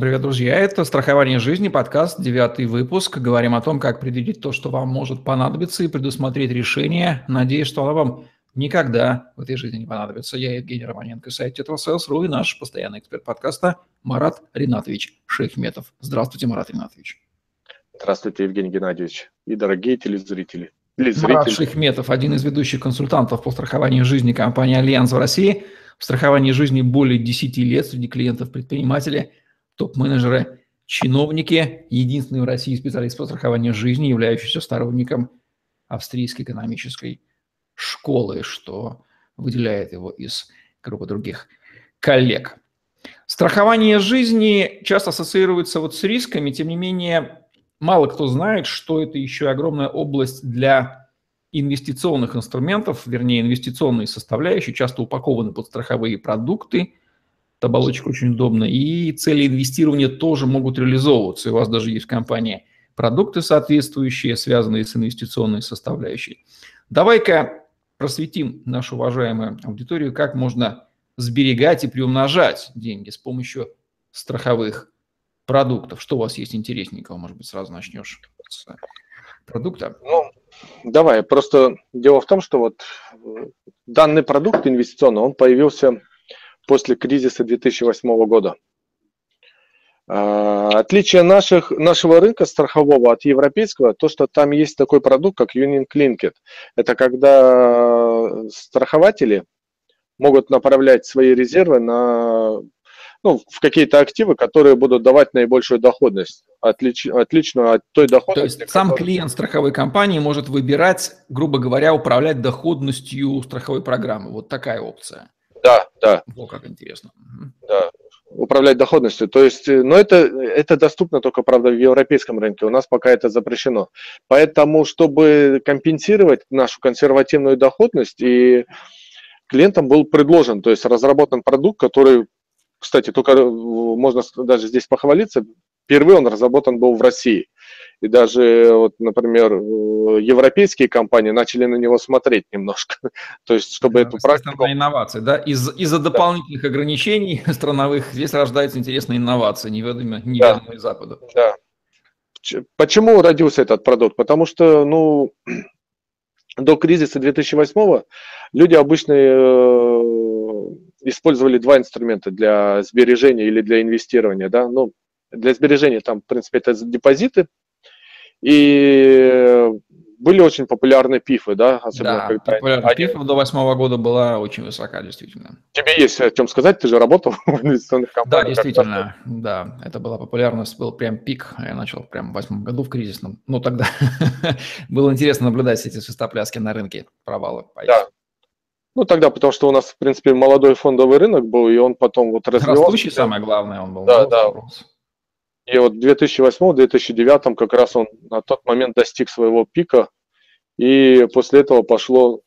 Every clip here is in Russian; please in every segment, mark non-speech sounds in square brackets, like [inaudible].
Привет, друзья! Это «Страхование жизни», подкаст, девятый выпуск. Говорим о том, как предвидеть то, что вам может понадобиться, и предусмотреть решение. Надеюсь, что оно вам никогда в этой жизни не понадобится. Я Евгений Романенко, сайт TetraSales.ru и наш постоянный эксперт подкаста Марат Ринатович Шаяхметов. Здравствуйте, Марат Ринатович. Здравствуйте, Евгений Геннадьевич и дорогие телезрители. Марат Шаяхметов, один из ведущих консультантов по страхованию жизни компании «Альянс» в России. В страховании жизни более 10 лет среди клиентов предприниматели – топ-менеджеры, чиновники, единственный в России специалист по страхованию жизни, являющийся сторонником австрийской экономической школы, что выделяет его из группы других коллег. Страхование жизни часто ассоциируется вот с рисками, тем не менее, мало кто знает, что это еще огромная область для инвестиционных инструментов, вернее, инвестиционные составляющие, часто упакованы под страховые продукты – оболочка очень удобна. И цели инвестирования тоже могут реализовываться. У вас даже есть в компании продукты соответствующие, связанные с инвестиционной составляющей. Давай-ка просветим нашу уважаемую аудиторию, как можно сберегать и приумножать деньги с помощью страховых продуктов. Что у вас есть интересненького? Может быть, сразу начнешь с продукта? Ну, давай. Просто дело в том, что вот данный продукт инвестиционный, он появился после кризиса 2008 года. А, отличие наших, нашего рынка страхового от европейского, то, что там есть такой продукт, как Union Linked. Это когда страхователи могут направлять свои резервы на, ну, в какие-то активы, которые будут давать наибольшую доходность, отлич, отличную от той доходности. То есть сам клиент страховой компании может выбирать, грубо говоря, управлять доходностью страховой программы. Вот такая опция. Да, да. О, как интересно. Да, управлять доходностью. То есть, э, но это, это доступно только, правда, в европейском рынке. У нас пока это запрещено. Поэтому, чтобы компенсировать нашу консервативную доходность, и клиентам был предложен, то есть разработан продукт, который, кстати, только э, можно даже здесь похвалиться, впервые он разработан был в России. И даже, вот, например, э, европейские компании начали на него смотреть немножко. [laughs] То есть, чтобы да, эту практику... инновации, да? Из- из-за дополнительных да. ограничений [laughs] страновых здесь рождаются интересные инновации, неведомые, неведомые да. Западу. Да. Почему родился этот продукт? Потому что, ну, [clears throat] до кризиса 2008 люди обычно э, использовали два инструмента для сбережения или для инвестирования, да, ну, для сбережения там, в принципе, это депозиты, и были очень популярны пифы, да? Особенно да, когда популярность они... пифов до восьмого года была очень высока, действительно. Тебе есть о чем сказать, ты же работал в инвестиционных компаниях. Да, действительно, да, это была популярность, был прям пик, я начал прям в восьмом году в кризисном, ну тогда [laughs] было интересно наблюдать эти свистопляски на рынке, провалы. Да, ну, тогда, потому что у нас, в принципе, молодой фондовый рынок был, и он потом вот развивался. Растущий, самое главное, он был. Да, да. Рос. И вот в 2008-2009 как раз он на тот момент достиг своего пика, и после этого пошло,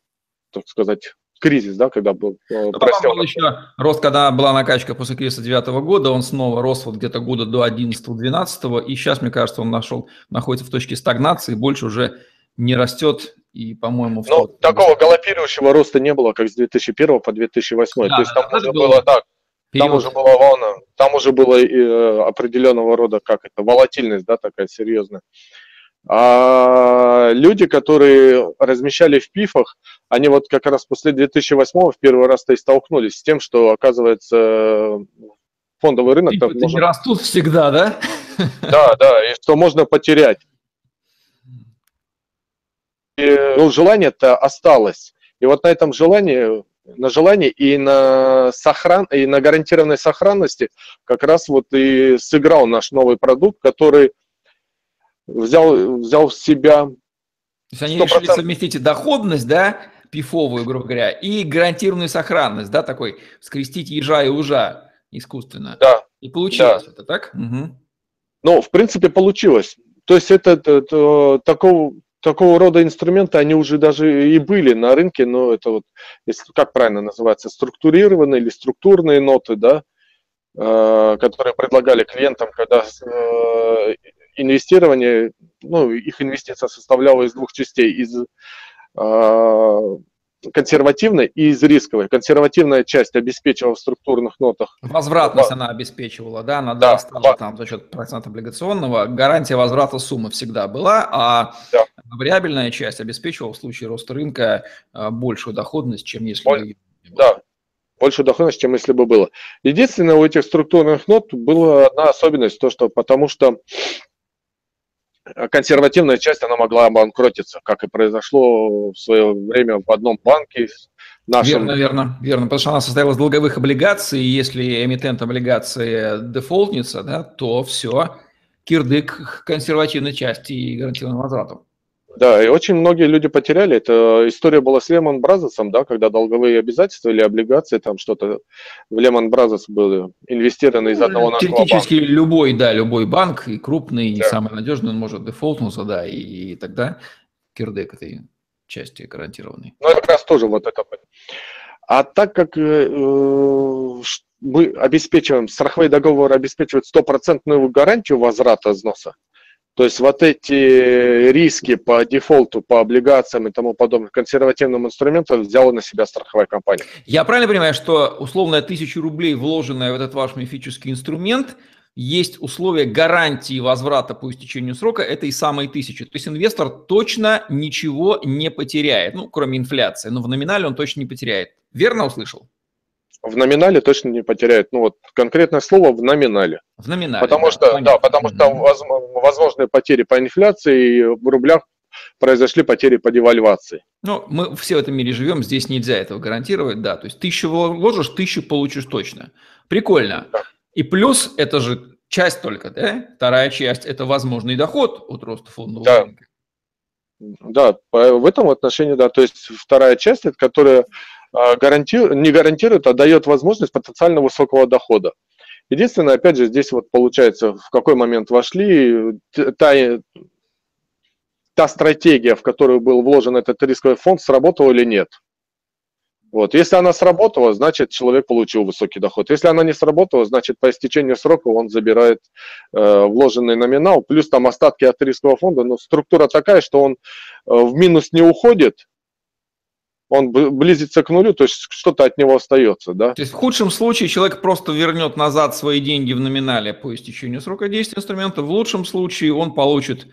так сказать, кризис, да, когда был э, просел. был еще рост, когда была накачка после кризиса 2009 года, он снова рос вот где-то года до 11-12, и сейчас, мне кажется, он нашел, находится в точке стагнации, больше уже не растет, и, по-моему... Ну, такого галопирующего роста не было, как с 2001 по 2008, да, то есть там уже было, было так. Там уже была волна, там уже было э, определенного рода, как это, волатильность, да, такая серьезная. А люди, которые размещали в пифах, они вот как раз после 2008 в первый раз-то и столкнулись с тем, что, оказывается, фондовый рынок... Пифы может... не растут всегда, да? [laughs] Да, да, и что можно потерять. И, ну, желание-то осталось. И вот на этом желании на желание и на, сохран, и на гарантированной сохранности как раз вот и сыграл наш новый продукт, который взял, взял в себя... То есть они решили совместить доходность, да, пифовую, грубо говоря, и гарантированную сохранность, да, такой скрестить ежа и ужа искусственно. Да. И получилось да. это, так? Угу. Ну, в принципе, получилось. То есть это, это, это такого такого рода инструменты, они уже даже и были на рынке, но это вот, как правильно называется, структурированные или структурные ноты, да, э, которые предлагали клиентам, когда э, инвестирование, ну, их инвестиция составляла из двух частей, из э, консервативной и из рисковой. Консервативная часть обеспечивала в структурных нотах. Возвратность она обеспечивала, да, она да, достала там за счет процента облигационного. Гарантия возврата суммы всегда была, а да. вариабельная часть обеспечивала в случае роста рынка а, большую доходность, чем если Боль... бы... Да, большую доходность, чем если бы было. Единственное, у этих структурных нот была одна особенность, то что потому что консервативная часть, она могла обанкротиться, как и произошло в свое время в одном банке. Нашем... Верно, верно, верно, потому что она состояла из долговых облигаций, и если эмитент облигации дефолтнится, да, то все, кирдык консервативной части и гарантированным возвратом. Да, и очень многие люди потеряли. Это история была с Lehman Brothers ом, да, когда долговые обязательства или облигации, там что-то в Lehman Brothers были инвестированы из одного нашего Теоретически банка. любой, да, любой банк, и крупный, да. и самый надежный, он может дефолтнуться, да, и, и тогда кирдек этой части гарантированный. Ну, как раз тоже вот это. А так как э, мы обеспечиваем, страховые договоры обеспечивают стопроцентную гарантию возврата взноса, то есть вот эти риски по дефолту, по облигациям и тому подобным консервативным инструментам взяла на себя страховая компания. Я правильно понимаю, что условная тысяча рублей, вложенная в этот ваш мифический инструмент, есть условия гарантии возврата по истечению срока этой самой тысячи. То есть инвестор точно ничего не потеряет, ну, кроме инфляции, но в номинале он точно не потеряет. Верно услышал? В номинале точно не потеряет. Ну вот конкретное слово в номинале. В номинале. Потому да, что, понятно. да, потому что mm-hmm. возможные потери по инфляции в рублях произошли потери по девальвации. Ну, мы все в этом мире живем, здесь нельзя этого гарантировать, да. То есть тысячу вложишь, тысячу получишь точно. Прикольно. Да. И плюс это же часть только, да? Вторая часть – это возможный доход от роста фондового да. рынка. Да, в этом отношении, да. То есть вторая часть, это которая гарантирует, не гарантирует, а дает возможность потенциально высокого дохода. Единственное, опять же, здесь вот получается, в какой момент вошли, та, та стратегия, в которую был вложен этот рисковый фонд, сработала или нет. Вот. Если она сработала, значит, человек получил высокий доход. Если она не сработала, значит, по истечению срока он забирает э, вложенный номинал, плюс там остатки от рискового фонда. Но структура такая, что он э, в минус не уходит, он близится к нулю, то есть что-то от него остается, да? То есть в худшем случае человек просто вернет назад свои деньги в номинале по истечению срока действия инструмента, в лучшем случае он получит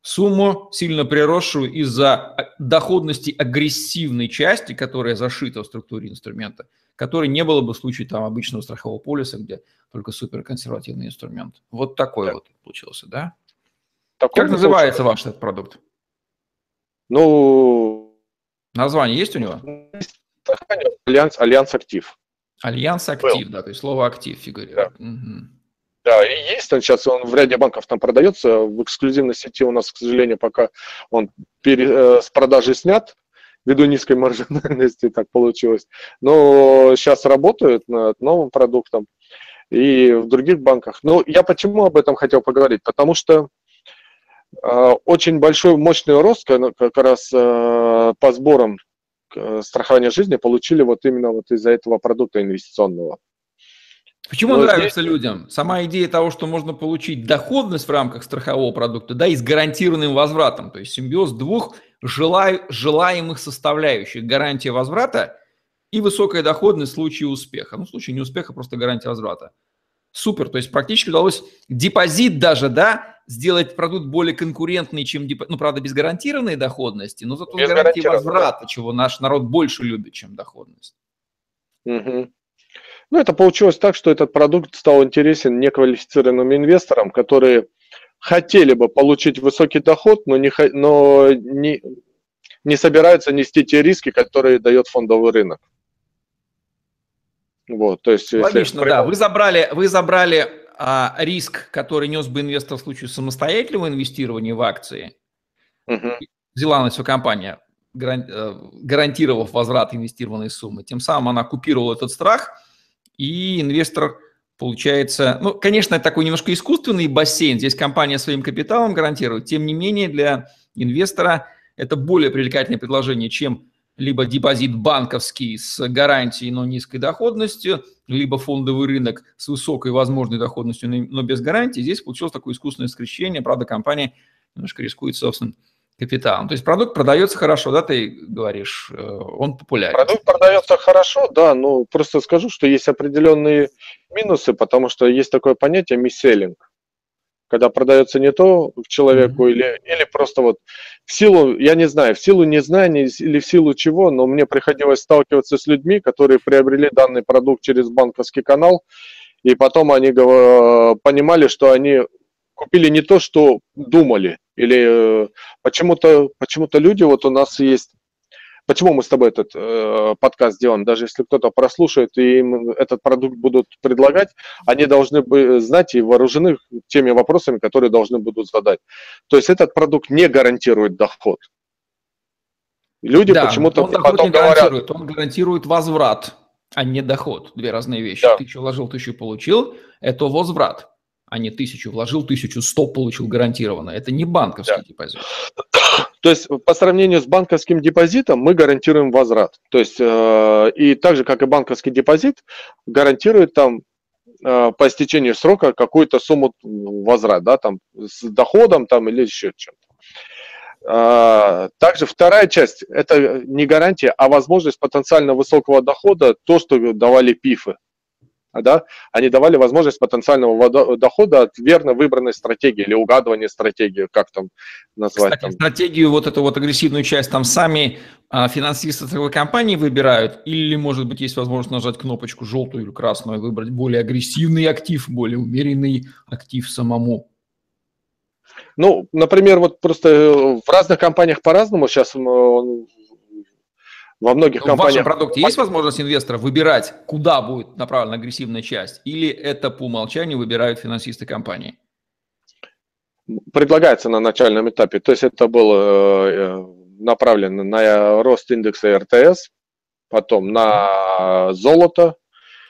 сумму, сильно приросшую из-за доходности агрессивной части, которая зашита в структуре инструмента, которой не было бы в случае там обычного страхового полиса, где только суперконсервативный инструмент. Вот такой да. вот получился, да? Такой как называется получился. ваш этот продукт? Ну, Название есть у него? Альянс, Альянс Актив. Альянс Актив, Был. да, то есть слово актив фигурирует. Да. Угу. Да, и есть он сейчас, он в ряде банков там продается, в эксклюзивной сети у нас, к сожалению, пока он пере, э, с продажи снят, ввиду низкой маржинальности [laughs] так получилось. Но сейчас работают над новым продуктом и в других банках. Но я почему об этом хотел поговорить? Потому что очень большой, мощный рост как раз э, по сборам э, страхования жизни получили вот именно вот из-за этого продукта инвестиционного. Почему Но нравится здесь... людям? Сама идея того, что можно получить доходность в рамках страхового продукта, да, и с гарантированным возвратом, то есть симбиоз двух желаемых составляющих, гарантия возврата и высокая доходность в случае успеха. Ну, в случае неуспеха просто гарантия возврата. Супер, то есть практически удалось депозит даже, да, сделать продукт более конкурентный, чем депозит, ну, правда, без гарантированной доходности, но зато без гарантии возврата, чего наш народ больше любит, чем доходность. Угу. Ну, это получилось так, что этот продукт стал интересен неквалифицированным инвесторам, которые хотели бы получить высокий доход, но не, но не, не собираются нести те риски, которые дает фондовый рынок. Вот, то есть, Логично, если... да. Вы забрали, вы забрали а, риск, который нес бы инвестор в случае самостоятельного инвестирования в акции. Угу. Взяла на себя компания, э, гарантировав возврат инвестированной суммы. Тем самым она купировала этот страх – и инвестор получается, ну, конечно, это такой немножко искусственный бассейн, здесь компания своим капиталом гарантирует, тем не менее для инвестора это более привлекательное предложение, чем либо депозит банковский с гарантией, но низкой доходностью, либо фондовый рынок с высокой возможной доходностью, но без гарантии. Здесь получилось такое искусственное скрещение. Правда, компания немножко рискует собственным капиталом. То есть продукт продается хорошо, да, ты говоришь, э, он популярен. Продукт продается хорошо, да, но просто скажу, что есть определенные минусы, потому что есть такое понятие мисселлинг когда продается не то человеку mm-hmm. или, или просто вот в силу, я не знаю, в силу незнания или в силу чего, но мне приходилось сталкиваться с людьми, которые приобрели данный продукт через банковский канал, и потом они понимали, что они купили не то, что думали, или э, почему-то почему люди, вот у нас есть Почему мы с тобой этот э, подкаст делаем? Даже если кто-то прослушает и им этот продукт будут предлагать, они должны бы знать и вооружены теми вопросами, которые должны будут задать. То есть этот продукт не гарантирует доход. Люди да, почему-то он потом не говорят... Он гарантирует возврат, а не доход. Две разные вещи. Да. Тысячу вложил, тысячу получил. Это возврат а не тысячу вложил, тысячу сто получил гарантированно. Это не банковский да. депозит. [coughs] То есть по сравнению с банковским депозитом мы гарантируем возврат. То есть э, и так же, как и банковский депозит, гарантирует там э, по истечению срока какую-то сумму возврат, да, там с доходом там или еще чем-то. Э, также вторая часть – это не гарантия, а возможность потенциально высокого дохода, то, что давали ПИФы да, они давали возможность потенциального дохода от верно выбранной стратегии или угадывания стратегии, как там назвать. Кстати, там. стратегию, вот эту вот агрессивную часть там сами а, финансисты целой компании выбирают, или, может быть, есть возможность нажать кнопочку желтую или красную и выбрать более агрессивный актив, более умеренный актив самому? Ну, например, вот просто э, в разных компаниях по-разному. Сейчас во многих Но компаниях... В вашем продукте есть возможность инвестора выбирать, куда будет направлена агрессивная часть, или это по умолчанию выбирают финансисты компании? Предлагается на начальном этапе. То есть это было э, направлено на рост индекса РТС, потом на золото.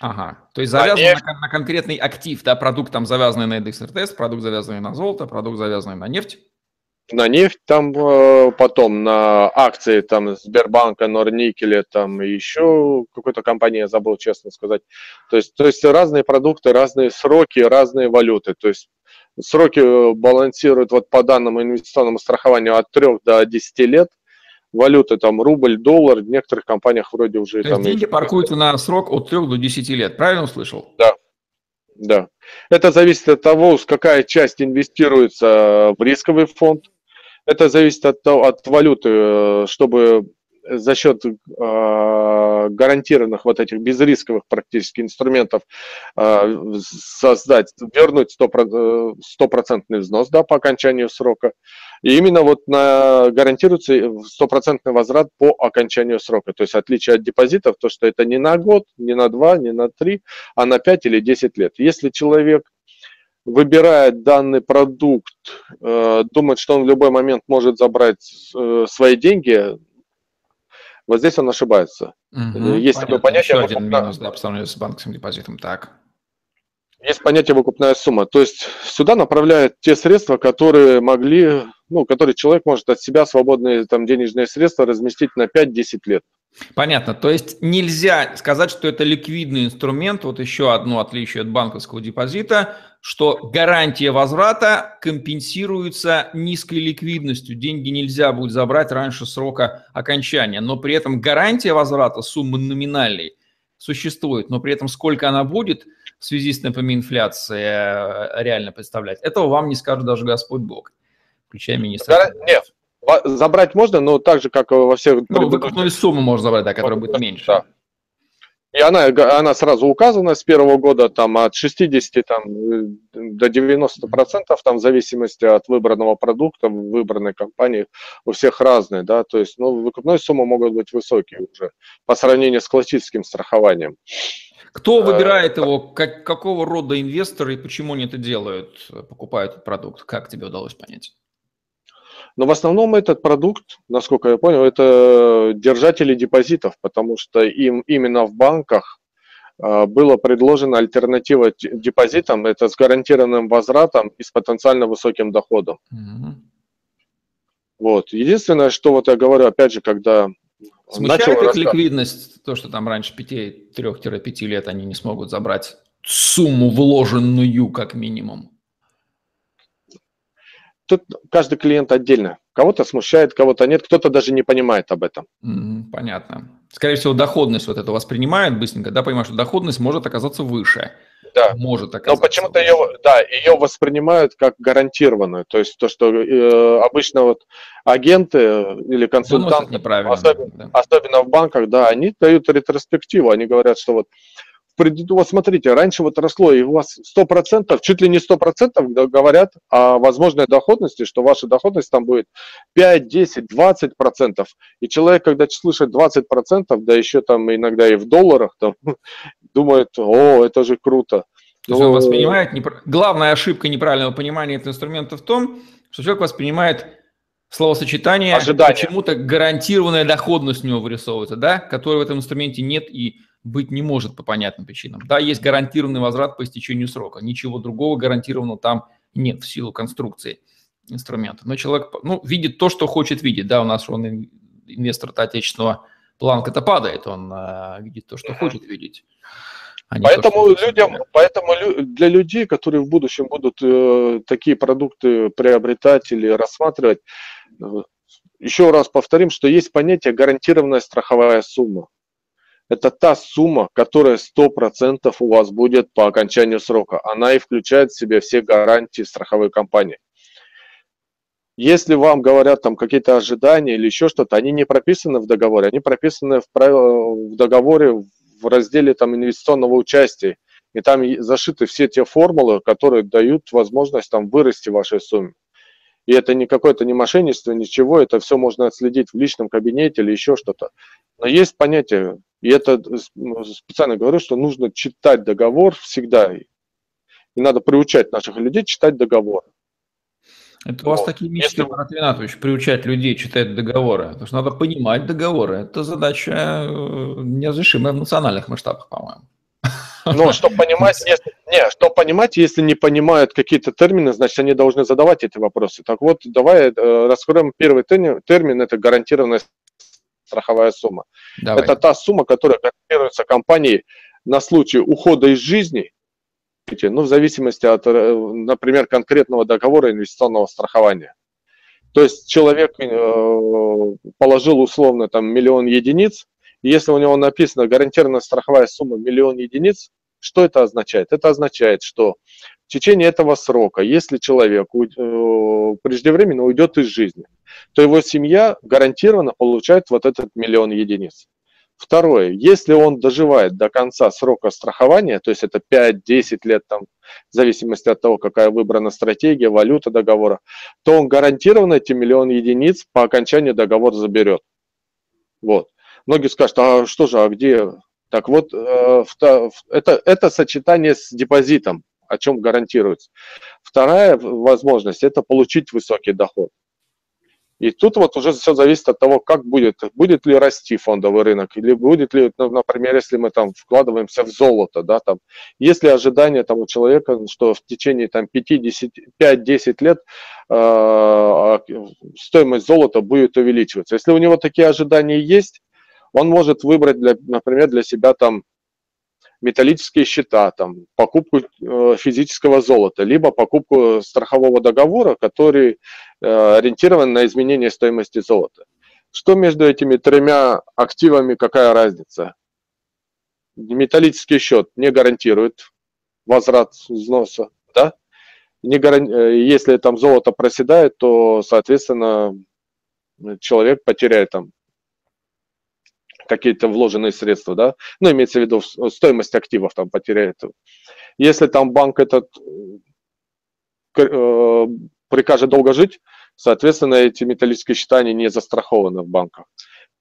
Ага, то есть завязано на, на конкретный актив, да, продукт там завязанный на индекс РТС, продукт завязанный на золото, продукт завязанный на нефть на нефть там э, потом, на акции там Сбербанка, Норникеля, там еще какой-то компании, я забыл честно сказать. То есть, то есть разные продукты, разные сроки, разные валюты. То есть сроки э, балансируют вот по данному инвестиционному страхованию от 3 до 10 лет. Валюты там рубль, доллар, в некоторых компаниях вроде уже То там... деньги паркуются на срок от 3 до 10 лет, правильно услышал? Да, да. Это зависит от того, какая часть инвестируется в рисковый фонд, это зависит от, от валюты, э, чтобы за счет э, гарантированных вот этих безрисковых практически инструментов э, создать, вернуть э, стопроцентный взнос да, по окончанию срока. И именно вот на, гарантируется стопроцентный возврат по окончанию срока. То есть отличие от депозитов, то что это не на год, не на два, не на три, а на пять или десять лет. Если человек выбирает данный продукт, э, думает, что он в любой момент может забрать э, свои деньги, вот здесь он ошибается. Угу, Есть понятно. такое понятие. Еще один минус, да, по сравнению с банковским депозитом. Так. Есть понятие выкупная сумма. То есть сюда направляют те средства, которые могли, ну, которые человек может от себя свободные там денежные средства разместить на 5-10 лет. Понятно. То есть нельзя сказать, что это ликвидный инструмент. Вот еще одно отличие от банковского депозита, что гарантия возврата компенсируется низкой ликвидностью. Деньги нельзя будет забрать раньше срока окончания, но при этом гарантия возврата суммы номинальной существует, но при этом сколько она будет в связи с темпами инфляции э, реально представлять, этого вам не скажет даже Господь Бог, включая министра. Нет, Забрать можно, но так же, как во всех... Ну, выкупную сумму можно забрать, да, которая будет меньше. Да. И она, она сразу указана с первого года, там, от 60 там, до 90 процентов, там, в зависимости от выбранного продукта, выбранной компании, у всех разные, да, то есть, ну, выкупные суммы могут быть высокие уже по сравнению с классическим страхованием. Кто э, выбирает его, как, какого рода инвесторы и почему они это делают, покупают этот продукт? Как тебе удалось понять? Но в основном этот продукт, насколько я понял, это держатели депозитов, потому что им именно в банках а, было предложено альтернатива депозитам, это с гарантированным возвратом и с потенциально высоким доходом. Mm-hmm. Вот. Единственное, что вот я говорю, опять же, когда Смущает начал их рассказ... ликвидность, то, что там раньше 3-5 лет они не смогут забрать сумму вложенную как минимум? Тут каждый клиент отдельно. Кого-то смущает, кого-то нет, кто-то даже не понимает об этом. Понятно. Скорее всего, доходность вот это воспринимает быстренько, да, понимаю, что доходность может оказаться выше. Да. Может оказаться. Но почему-то ее, да, ее воспринимают как гарантированную. То есть то, что э, обычно вот агенты или консультанты, особенно, да. особенно в банках, да, они дают ретроспективу, они говорят, что вот вот смотрите, раньше вот росло, и у вас 100%, чуть ли не 100% говорят о возможной доходности, что ваша доходность там будет 5, 10, 20%. И человек, когда слышит 20%, да еще там иногда и в долларах, там, [laughs] думает, о, это же круто. То есть он воспринимает, непр... главная ошибка неправильного понимания этого инструмента в том, что человек воспринимает словосочетание, почему-то гарантированная доходность у него вырисовывается, да, которой в этом инструменте нет и быть не может по понятным причинам. Да, есть гарантированный возврат по истечению срока. Ничего другого гарантированного там нет в силу конструкции инструмента. Но человек ну, видит то, что хочет видеть. Да, у нас он инвестор отечественного планка-то падает, он э, видит то, что хочет видеть. А поэтому то, людям, поэтому для людей, которые в будущем будут э, такие продукты приобретать или рассматривать, э, еще раз повторим, что есть понятие гарантированная страховая сумма это та сумма, которая 100% у вас будет по окончанию срока. Она и включает в себя все гарантии страховой компании. Если вам говорят там какие-то ожидания или еще что-то, они не прописаны в договоре, они прописаны в, правило, в договоре в разделе там инвестиционного участия. И там зашиты все те формулы, которые дают возможность там вырасти вашей сумме. И это не какое-то не мошенничество, ничего, это все можно отследить в личном кабинете или еще что-то. Но есть понятие и это ну, специально говорю, что нужно читать договор всегда. И надо приучать наших людей читать договор. Это у вас такие мечты, Если... Марат Ринатович, приучать людей читать договоры. Потому что надо понимать договоры. Это задача э, неразрешимая в национальных масштабах, по-моему. [laughs] Но что понимать, если, не, что понимать, если не понимают какие-то термины, значит, они должны задавать эти вопросы. Так вот, давай э, раскроем первый термин, термин это гарантированная страховая сумма. Давай. Это та сумма, которая гарантируется компанией на случай ухода из жизни, ну, в зависимости от, э, например, конкретного договора инвестиционного страхования. То есть человек э, положил условно там миллион единиц, если у него написано гарантированная страховая сумма миллион единиц, что это означает? Это означает, что в течение этого срока, если человек э, преждевременно уйдет из жизни, то его семья гарантированно получает вот этот миллион единиц. Второе, если он доживает до конца срока страхования, то есть это 5-10 лет, там, в зависимости от того, какая выбрана стратегия, валюта договора, то он гарантированно эти миллион единиц по окончании договора заберет. Вот. Многие скажут, а что же, а где? Так вот, э, это, это сочетание с депозитом о чем гарантируется. Вторая возможность – это получить высокий доход. И тут вот уже все зависит от того, как будет, будет ли расти фондовый рынок, или будет ли, ну, например, если мы там вкладываемся в золото, да, там, есть ли ожидание там человека, что в течение там 5-10 лет э, стоимость золота будет увеличиваться. Если у него такие ожидания есть, он может выбрать, для, например, для себя там металлические счета, там, покупку э, физического золота, либо покупку страхового договора, который э, ориентирован на изменение стоимости золота. Что между этими тремя активами, какая разница? Металлический счет не гарантирует возврат взноса, да? Не гаран... Э, если там золото проседает, то, соответственно, человек потеряет там какие-то вложенные средства, да, ну, имеется в виду стоимость активов там потеряет. Если там банк этот э, прикажет долго жить, соответственно, эти металлические счета, они не застрахованы в банках.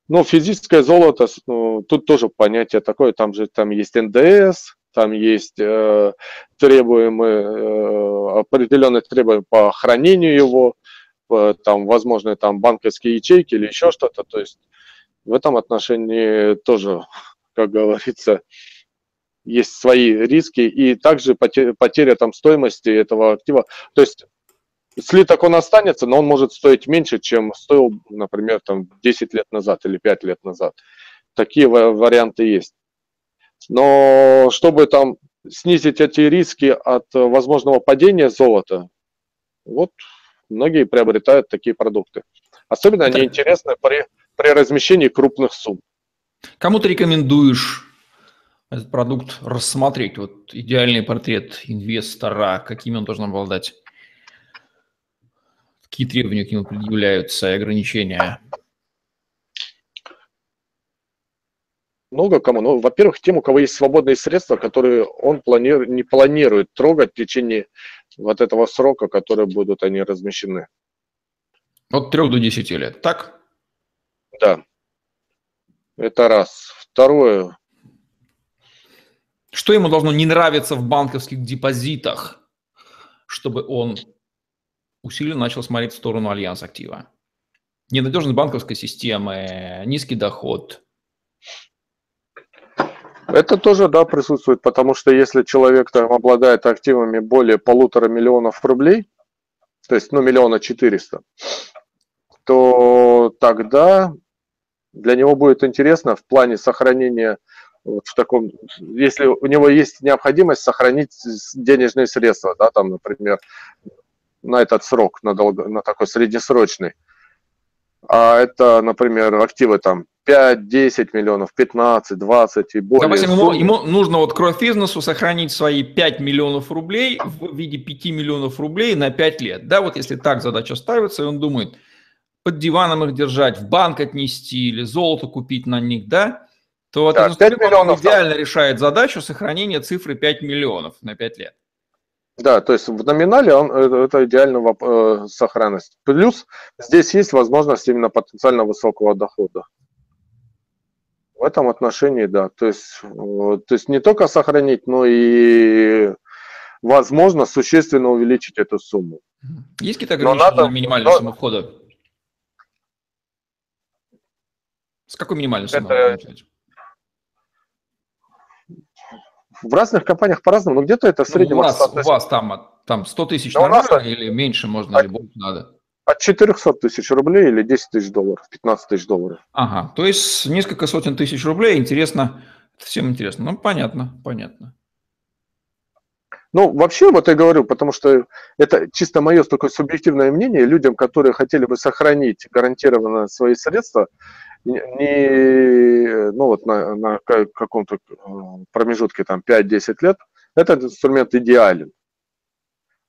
Но физическое золото, ну, тут тоже понятие такое, там же там есть НДС, там есть э, требуемые, э, определенные требования по хранению его, по, там, возможно, там банковские ячейки или еще что-то, то есть в этом отношении тоже, как говорится, есть свои риски и также потеря, потеря там стоимости этого актива. То есть слиток он останется, но он может стоить меньше, чем стоил, например, там 10 лет назад или 5 лет назад. Такие варианты есть. Но чтобы там снизить эти риски от возможного падения золота, вот многие приобретают такие продукты. Особенно они интересны при, при размещении крупных сумм. Кому ты рекомендуешь этот продукт рассмотреть? Вот идеальный портрет инвестора, какими он должен обладать? Какие требования к нему предъявляются и ограничения? много кому. Ну, во-первых, тем, у кого есть свободные средства, которые он планирует, не планирует трогать в течение вот этого срока, которые будут они размещены. От 3 до 10 лет, так? Да. Это раз. Второе. Что ему должно не нравиться в банковских депозитах, чтобы он усиленно начал смотреть в сторону альянс актива? Ненадежность банковской системы, низкий доход – это тоже, да, присутствует, потому что если человек там обладает активами более полутора миллионов рублей, то есть, ну, миллиона четыреста, то тогда для него будет интересно в плане сохранения вот в таком, если у него есть необходимость сохранить денежные средства, да, там, например, на этот срок, на, долго, на такой среднесрочный, а это, например, активы там 5, 10 миллионов, 15, 20 и более. Допустим, ему, ему нужно вот кровь-бизнесу сохранить свои 5 миллионов рублей в виде 5 миллионов рублей на 5 лет. Да, вот если так задача ставится, и он думает, под диваном их держать, в банк отнести или золото купить на них, да, то вот да, 5 миллионов идеально там. решает задачу сохранения цифры 5 миллионов на 5 лет. Да, то есть в номинале он, это, это идеальная э, сохранность. Плюс здесь есть возможность именно потенциально высокого дохода. В этом отношении, да. То есть, э, то есть не только сохранить, но и возможно существенно увеличить эту сумму. Есть какие-то ограничения надо, минимальную но... сумму входа? С какой минимальной суммой? Это... В разных компаниях по-разному, но где-то это в среднем... Ну, у, вас, у вас там, там 100 тысяч нормально нас... или меньше можно, или больше надо? От 400 тысяч рублей или 10 тысяч долларов, 15 тысяч долларов. Ага, то есть несколько сотен тысяч рублей, интересно, всем интересно. Ну, понятно, понятно. Ну, вообще, вот я говорю, потому что это чисто мое такое субъективное мнение, людям, которые хотели бы сохранить гарантированно свои средства, не, ну вот на, на каком-то э, промежутке там 5-10 лет, этот инструмент идеален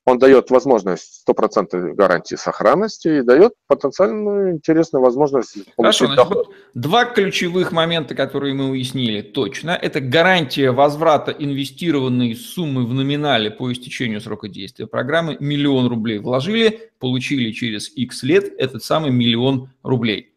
он дает возможность стопроцентной гарантии сохранности и дает потенциально интересную возможность Хорошо, значит, вот два ключевых момента, которые мы уяснили точно. Это гарантия возврата инвестированной суммы в номинале по истечению срока действия программы. Миллион рублей вложили, получили через X лет этот самый миллион рублей.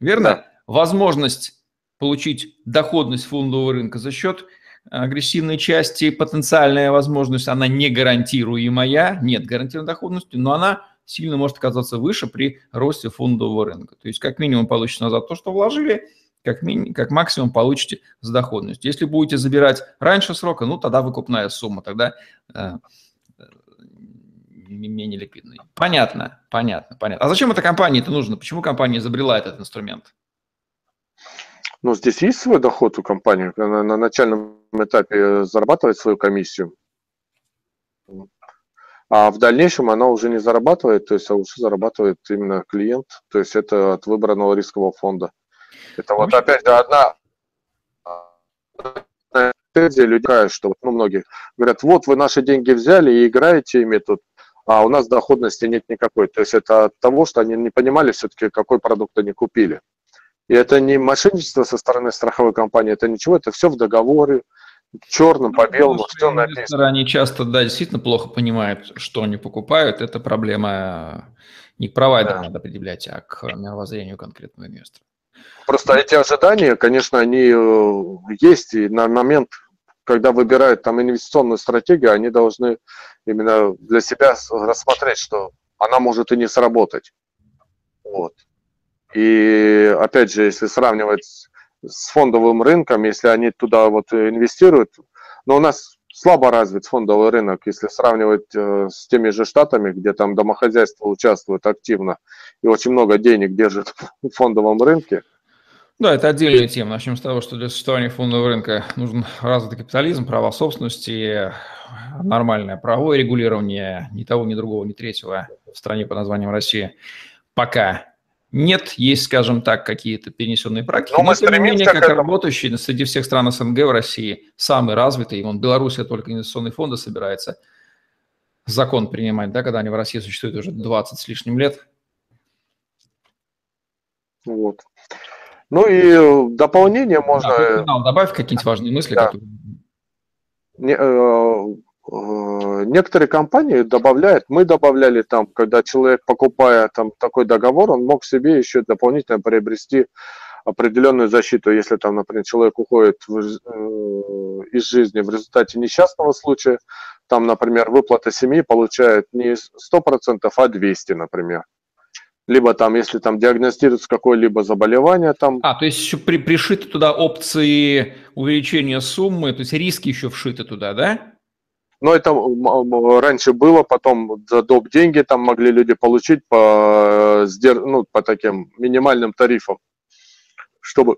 Верно? Да. Возможность получить доходность фондового рынка за счет агрессивной части потенциальная возможность, она не гарантируемая, нет гарантированной доходности, но она сильно может оказаться выше при росте фондового рынка. То есть как минимум получите назад то, что вложили, как, мини, как максимум получите с доходностью. Если будете забирать раньше срока, ну тогда выкупная сумма, тогда э, э менее ликвидный. Понятно, понятно, понятно. А зачем это компании это нужно? Почему компания изобрела этот инструмент? Ну, здесь есть свой доход у компании, на, на начальном этапе зарабатывает свою комиссию, а в дальнейшем она уже не зарабатывает, то есть а уже зарабатывает именно клиент, то есть это от выбранного рискового фонда. Это вот опять же одна претензия людей, что ну, многие говорят, вот вы наши деньги взяли и играете ими тут, а у нас доходности нет никакой. То есть это от того, что они не понимали все-таки, какой продукт они купили. И это не мошенничество со стороны страховой компании, это ничего, это все в договоре, черным по ну, белому, ну, все написано. Они часто, да, действительно плохо понимают, что они покупают. Это проблема не к провайдеру да. надо предъявлять, а к мировоззрению конкретного инвестора. Просто эти ожидания, конечно, они э, есть, и на момент, когда выбирают там инвестиционную стратегию, они должны именно для себя рассмотреть, что она может и не сработать. Вот. И опять же, если сравнивать с фондовым рынком, если они туда вот инвестируют, но у нас слабо развит фондовый рынок, если сравнивать э, с теми же штатами, где там домохозяйства участвуют активно и очень много денег держат [laughs] в фондовом рынке. Да, это отдельная тема. Начнем с того, что для существования фондового рынка нужен развитый капитализм, права собственности, нормальное правовое регулирование, ни того, ни другого, ни третьего в стране под названием Россия пока нет, есть, скажем так, какие-то перенесенные практики. Но, но тем не менее, как этому. работающий среди всех стран СНГ в России самый развитый, вон Беларусь только инвестиционные фонды собирается закон принимать, да, когда они в России существуют уже 20 с лишним лет. Вот. Ну и дополнение можно... Да, добавь какие-нибудь важные мысли. Да. Которые... Не, Э, некоторые компании добавляют, мы добавляли там, когда человек, покупая там такой договор, он мог себе еще дополнительно приобрести определенную защиту, если там, например, человек уходит в, э, из жизни в результате несчастного случая, там, например, выплата семьи получает не 100%, а 200, например. Либо там, если там диагностируется какое-либо заболевание, там... А, то есть еще при, пришиты туда опции увеличения суммы, то есть риски еще вшиты туда, да? Но это раньше было, потом за доп. деньги там могли люди получить по, ну, по таким минимальным тарифам, чтобы,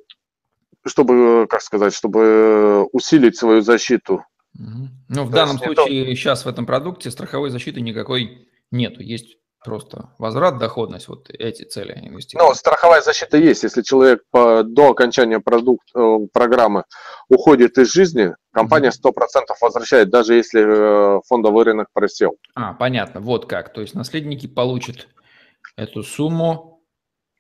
чтобы, как сказать, чтобы усилить свою защиту. Ну, в То данном случае то... сейчас в этом продукте страховой защиты никакой нету. Есть просто возврат, доходность, вот эти цели инвестирования. Ну, страховая защита есть. Если человек по, до окончания продукт, э, программы уходит из жизни, компания 100% возвращает, даже если э, фондовый рынок просел. А, понятно, вот как. То есть наследники получат эту сумму.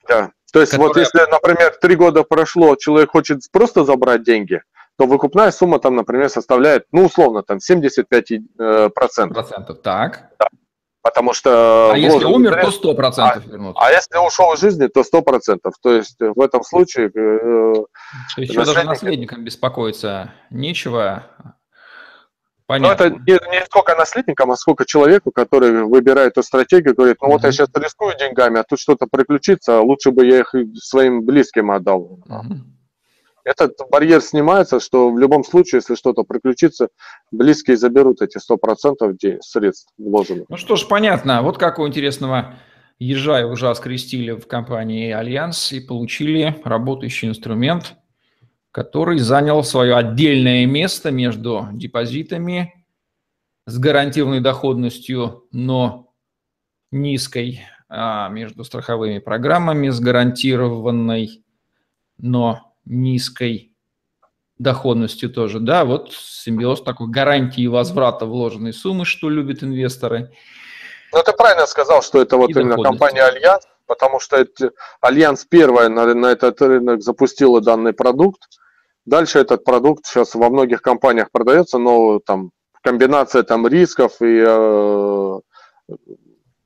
Да, то есть которая... вот если, например, три года прошло, человек хочет просто забрать деньги, то выкупная сумма там, например, составляет, ну, условно, там 75%. Э, процентов, так. Да. Потому что... А если умер, то сто процентов а, вернут. А если ушел из жизни, то сто процентов. То есть в этом случае... Э, то есть даже наследникам беспокоиться нечего. Понятно. Но это не, не сколько наследникам, а сколько человеку, который выбирает эту стратегию, говорит, ну вот я сейчас рискую деньгами, а тут что-то приключится, лучше бы я их своим близким отдал. Угу этот барьер снимается, что в любом случае, если что-то приключится, близкие заберут эти 100% средств вложенных. Ну что ж, понятно. Вот как у интересного ежа и ужа скрестили в компании Альянс и получили работающий инструмент, который занял свое отдельное место между депозитами с гарантированной доходностью, но низкой, а между страховыми программами с гарантированной, но низкой доходностью тоже, да, вот симбиоз такой гарантии возврата вложенной суммы, что любят инвесторы. Ну, ты правильно сказал, что это вот именно компания Альянс, потому что это, Альянс первая на, на этот рынок запустила данный продукт. Дальше этот продукт сейчас во многих компаниях продается, но там комбинация там рисков и э,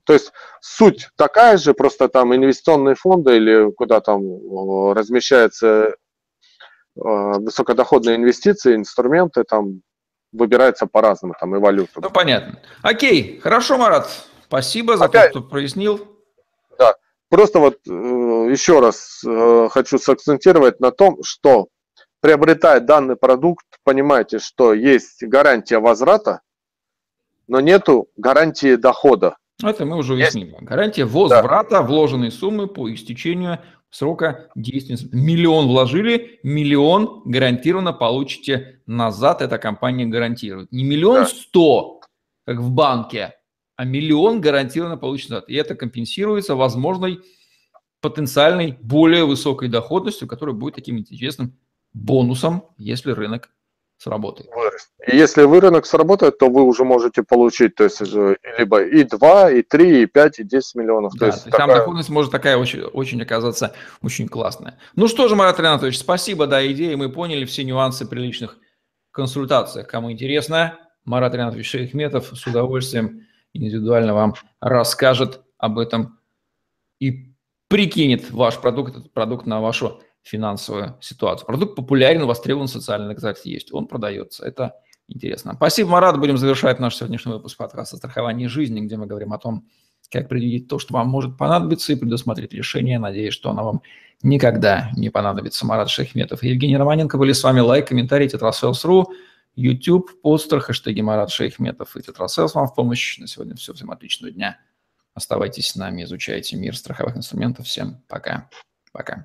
то есть суть такая же, просто там инвестиционные фонды или куда там э, размещается высокодоходные инвестиции, инструменты там выбираются по-разному, там и валюту. Ну, понятно. Окей, хорошо, Марат. Спасибо за Опять, то, что прояснил. Да, просто вот э, еще раз э, хочу сакцентировать на том, что приобретая данный продукт, понимаете, что есть гарантия возврата, но нету гарантии дохода. Это мы уже уяснили. Гарантия возврата да. вложенной суммы по истечению срока действия. Миллион вложили, миллион гарантированно получите назад, эта компания гарантирует. Не миллион сто, как в банке, а миллион гарантированно получите назад. И это компенсируется возможной потенциальной более высокой доходностью, которая будет таким интересным бонусом, если рынок сработает. И если вы рынок сработает, то вы уже можете получить, то есть э, либо и 2, и 3, и 5, и 10 миллионов. Да, то есть, то есть такая... там доходность может такая очень, очень оказаться очень классная. Ну что же, Марат Ренатович, спасибо, да, идеи, мы поняли все нюансы при личных консультациях. Кому интересно, Марат Ренатович Шейхметов с удовольствием индивидуально вам расскажет об этом и прикинет ваш продукт, этот продукт на вашу финансовую ситуацию. Продукт популярен, востребован, социальный контракт есть, он продается. Это интересно. Спасибо, Марат. Будем завершать наш сегодняшний выпуск подкаста «Страхование жизни», где мы говорим о том, как предвидеть то, что вам может понадобиться, и предусмотреть решение. Надеюсь, что оно вам никогда не понадобится. Марат Шейхметов и Евгений Романенко были с вами. Лайк, комментарий, тетрасселс.ру, YouTube, постер, хэштеги Марат Шейхметов и тетрасселс вам в помощь. На сегодня все. Всем отличного дня. Оставайтесь с нами, изучайте мир страховых инструментов. Всем пока. Пока.